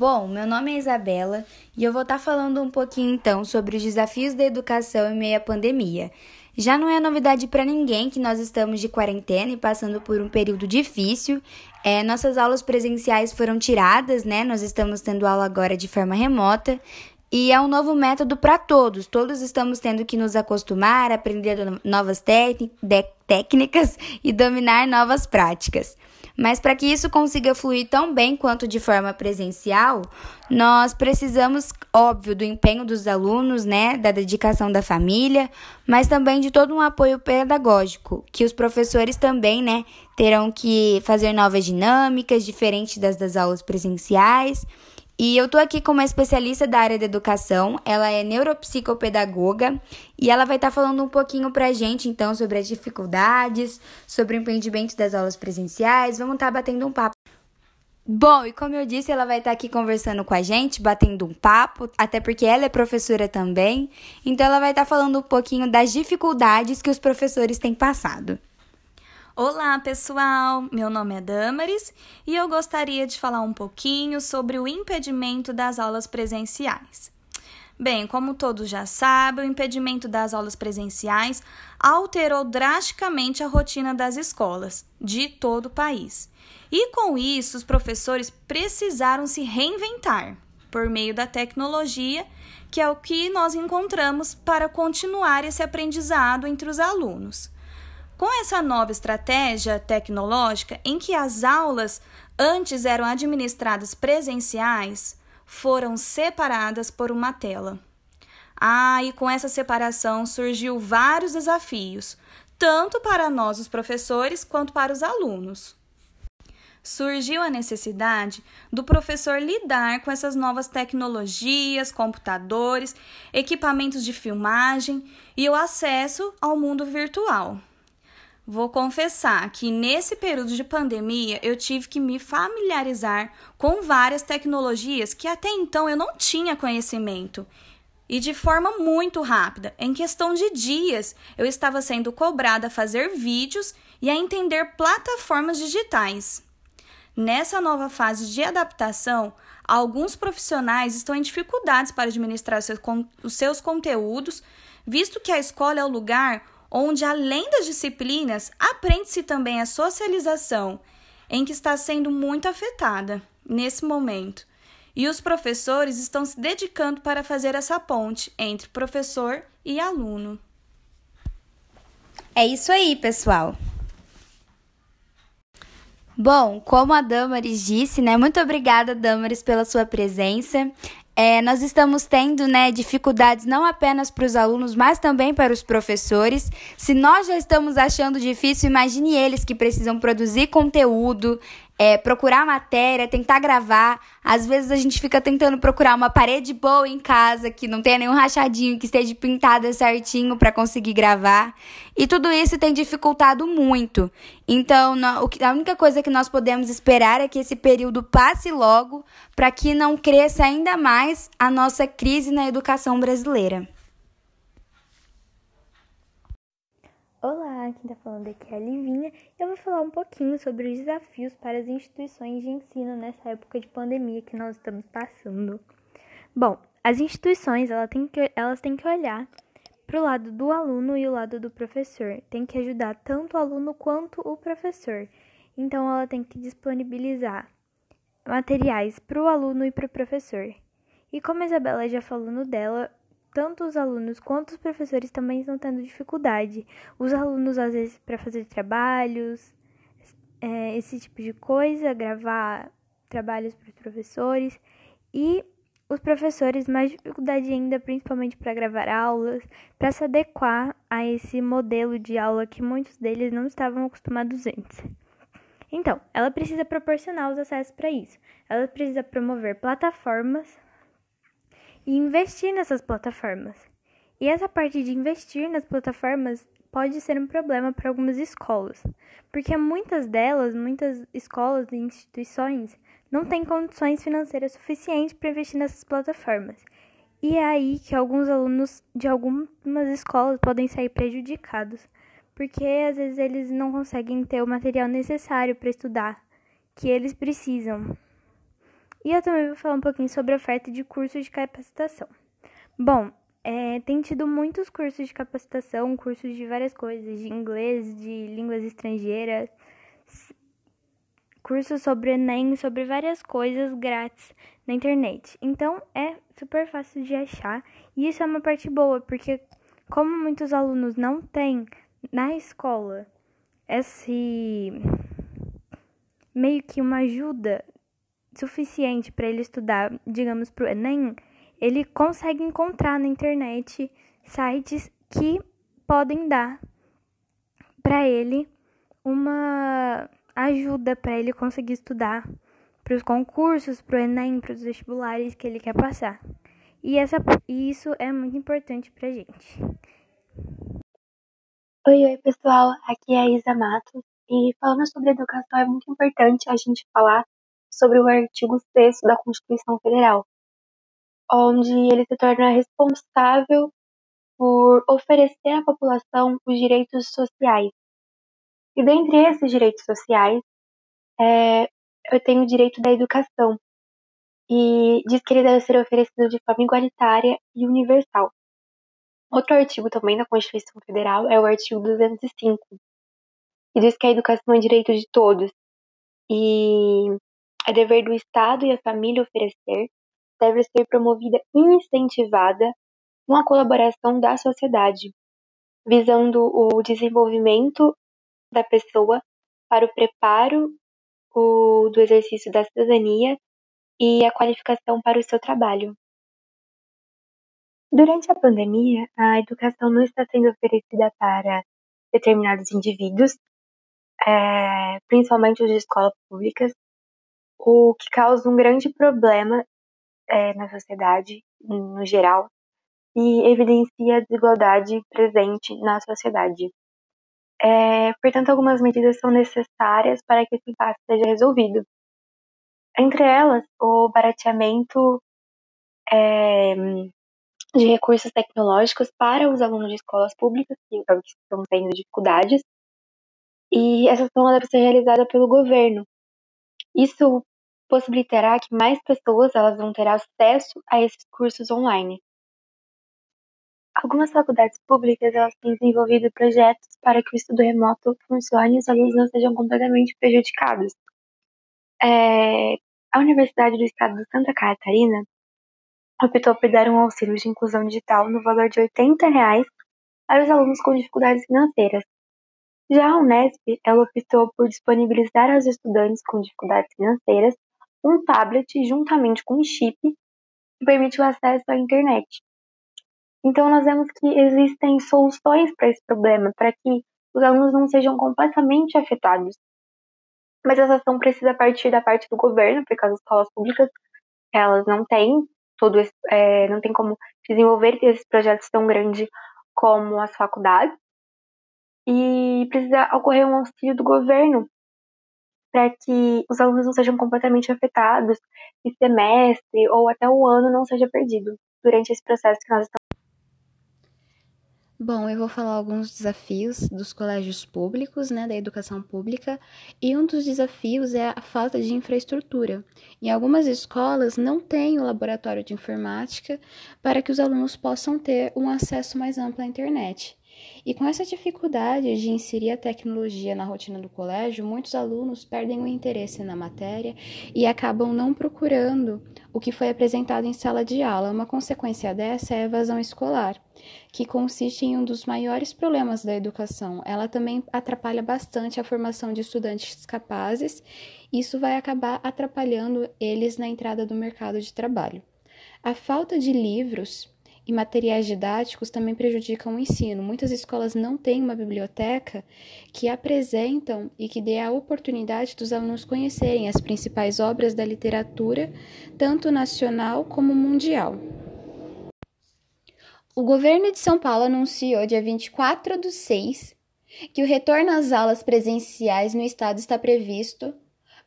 Bom, meu nome é Isabela e eu vou estar falando um pouquinho então sobre os desafios da educação em meio à pandemia. Já não é novidade para ninguém que nós estamos de quarentena e passando por um período difícil. É, nossas aulas presenciais foram tiradas, né? Nós estamos tendo aula agora de forma remota. E é um novo método para todos. Todos estamos tendo que nos acostumar, aprender novas técnicas e dominar novas práticas. Mas para que isso consiga fluir tão bem quanto de forma presencial, nós precisamos, óbvio, do empenho dos alunos, né, da dedicação da família, mas também de todo um apoio pedagógico, que os professores também, né, terão que fazer novas dinâmicas diferentes das das aulas presenciais e eu tô aqui com uma especialista da área da educação, ela é neuropsicopedagoga e ela vai estar tá falando um pouquinho pra gente então sobre as dificuldades, sobre o empreendimento das aulas presenciais. Vamos estar tá batendo um papo. Bom, e como eu disse, ela vai estar tá aqui conversando com a gente, batendo um papo, até porque ela é professora também. Então ela vai estar tá falando um pouquinho das dificuldades que os professores têm passado. Olá, pessoal! Meu nome é Damaris e eu gostaria de falar um pouquinho sobre o impedimento das aulas presenciais. Bem, como todos já sabem, o impedimento das aulas presenciais alterou drasticamente a rotina das escolas de todo o país. E com isso, os professores precisaram se reinventar por meio da tecnologia, que é o que nós encontramos para continuar esse aprendizado entre os alunos. Com essa nova estratégia tecnológica, em que as aulas antes eram administradas presenciais, foram separadas por uma tela. Ah, e com essa separação surgiu vários desafios, tanto para nós, os professores, quanto para os alunos. Surgiu a necessidade do professor lidar com essas novas tecnologias, computadores, equipamentos de filmagem e o acesso ao mundo virtual. Vou confessar que nesse período de pandemia eu tive que me familiarizar com várias tecnologias que até então eu não tinha conhecimento. E de forma muito rápida, em questão de dias, eu estava sendo cobrada a fazer vídeos e a entender plataformas digitais. Nessa nova fase de adaptação, alguns profissionais estão em dificuldades para administrar os seus conteúdos, visto que a escola é o lugar onde, além das disciplinas, aprende-se também a socialização, em que está sendo muito afetada nesse momento. E os professores estão se dedicando para fazer essa ponte entre professor e aluno. É isso aí, pessoal. Bom, como a Damaris disse, né? Muito obrigada, Damaris, pela sua presença. É, nós estamos tendo né, dificuldades não apenas para os alunos, mas também para os professores. Se nós já estamos achando difícil, imagine eles que precisam produzir conteúdo, é, procurar matéria, tentar gravar. Às vezes a gente fica tentando procurar uma parede boa em casa, que não tenha nenhum rachadinho, que esteja pintada certinho para conseguir gravar. E tudo isso tem dificultado muito. Então, a única coisa que nós podemos esperar é que esse período passe logo, para que não cresça ainda mais a nossa crise na educação brasileira. Olá, quem está falando aqui é a Livinha e eu vou falar um pouquinho sobre os desafios para as instituições de ensino nessa época de pandemia que nós estamos passando. Bom, as instituições elas têm que, elas têm que olhar para o lado do aluno e o lado do professor, tem que ajudar tanto o aluno quanto o professor. Então, ela tem que disponibilizar materiais para o aluno e para o professor. E como a Isabela já falou no dela, tanto os alunos quanto os professores também estão tendo dificuldade. Os alunos, às vezes, para fazer trabalhos, é, esse tipo de coisa, gravar trabalhos para os professores, e os professores, mais dificuldade ainda, principalmente para gravar aulas, para se adequar a esse modelo de aula que muitos deles não estavam acostumados antes. Então, ela precisa proporcionar os acessos para isso. Ela precisa promover plataformas e investir nessas plataformas. E essa parte de investir nas plataformas pode ser um problema para algumas escolas, porque muitas delas, muitas escolas e instituições, não têm condições financeiras suficientes para investir nessas plataformas. E é aí que alguns alunos de algumas escolas podem sair prejudicados, porque às vezes eles não conseguem ter o material necessário para estudar, que eles precisam. E eu também vou falar um pouquinho sobre oferta de cursos de capacitação. Bom, é, tem tido muitos cursos de capacitação, cursos de várias coisas, de inglês, de línguas estrangeiras, cursos sobre Enem, sobre várias coisas grátis na internet. Então é super fácil de achar e isso é uma parte boa, porque como muitos alunos não têm na escola esse meio que uma ajuda suficiente para ele estudar, digamos, para o Enem, ele consegue encontrar na internet sites que podem dar para ele uma ajuda para ele conseguir estudar para os concursos, para o Enem, para os vestibulares que ele quer passar. E, essa, e isso é muito importante para gente. Oi, oi pessoal, aqui é a Isa Matos e falando sobre educação é muito importante a gente falar sobre o artigo 6 da Constituição Federal, onde ele se torna responsável por oferecer à população os direitos sociais. E dentre esses direitos sociais, é, eu tenho o direito da educação, e diz que ele deve ser oferecido de forma igualitária e universal. Outro artigo também da Constituição Federal é o artigo 205, que diz que a educação é direito de todos e é dever do Estado e a família oferecer, deve ser promovida e incentivada com a colaboração da sociedade, visando o desenvolvimento da pessoa para o preparo o, do exercício da cidadania e a qualificação para o seu trabalho. Durante a pandemia, a educação não está sendo oferecida para determinados indivíduos, é, principalmente os de escolas públicas, o que causa um grande problema é, na sociedade no geral e evidencia a desigualdade presente na sociedade. É, portanto, algumas medidas são necessárias para que esse impasse seja resolvido. Entre elas, o barateamento é, de recursos tecnológicos para os alunos de escolas públicas que estão tendo dificuldades, e essa ação deve ser realizada pelo governo. Isso possibilitará que mais pessoas elas vão ter acesso a esses cursos online. Algumas faculdades públicas elas têm desenvolvido projetos para que o estudo remoto funcione e os alunos não sejam completamente prejudicados. É, a Universidade do Estado de Santa Catarina optou por dar um auxílio de inclusão digital no valor de 80 reais para os alunos com dificuldades financeiras. Já a Unesp, ela optou por disponibilizar aos estudantes com dificuldades financeiras um tablet juntamente com um chip que permite o acesso à internet. Então, nós vemos que existem soluções para esse problema, para que os alunos não sejam completamente afetados. Mas essa ação precisa partir da parte do governo, porque as escolas públicas elas não têm todo esse, é, não tem como desenvolver esses projetos tão grandes como as faculdades. E precisa ocorrer um auxílio do governo para que os alunos não sejam completamente afetados e semestre ou até o ano não seja perdido durante esse processo que nós estamos. Bom, eu vou falar alguns desafios dos colégios públicos, né, da educação pública, e um dos desafios é a falta de infraestrutura. Em algumas escolas não tem o laboratório de informática para que os alunos possam ter um acesso mais amplo à internet. E com essa dificuldade de inserir a tecnologia na rotina do colégio, muitos alunos perdem o interesse na matéria e acabam não procurando o que foi apresentado em sala de aula. Uma consequência dessa é a evasão escolar, que consiste em um dos maiores problemas da educação. Ela também atrapalha bastante a formação de estudantes capazes, isso vai acabar atrapalhando eles na entrada do mercado de trabalho. A falta de livros e materiais didáticos também prejudicam o ensino. Muitas escolas não têm uma biblioteca que apresentam e que dê a oportunidade dos alunos conhecerem as principais obras da literatura, tanto nacional como mundial. O governo de São Paulo anunciou dia 24 do 6 que o retorno às aulas presenciais no estado está previsto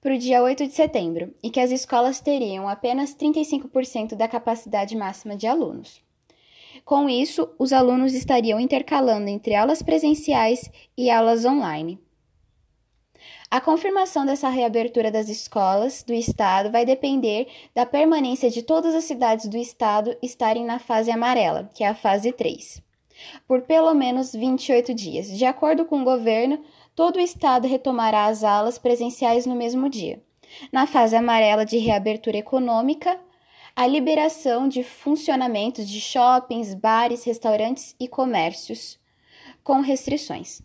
para o dia 8 de setembro e que as escolas teriam apenas 35% da capacidade máxima de alunos. Com isso, os alunos estariam intercalando entre aulas presenciais e aulas online. A confirmação dessa reabertura das escolas do estado vai depender da permanência de todas as cidades do estado estarem na fase amarela, que é a fase 3, por pelo menos 28 dias. De acordo com o governo, todo o estado retomará as aulas presenciais no mesmo dia. Na fase amarela de reabertura econômica, a liberação de funcionamentos de shoppings, bares, restaurantes e comércios com restrições.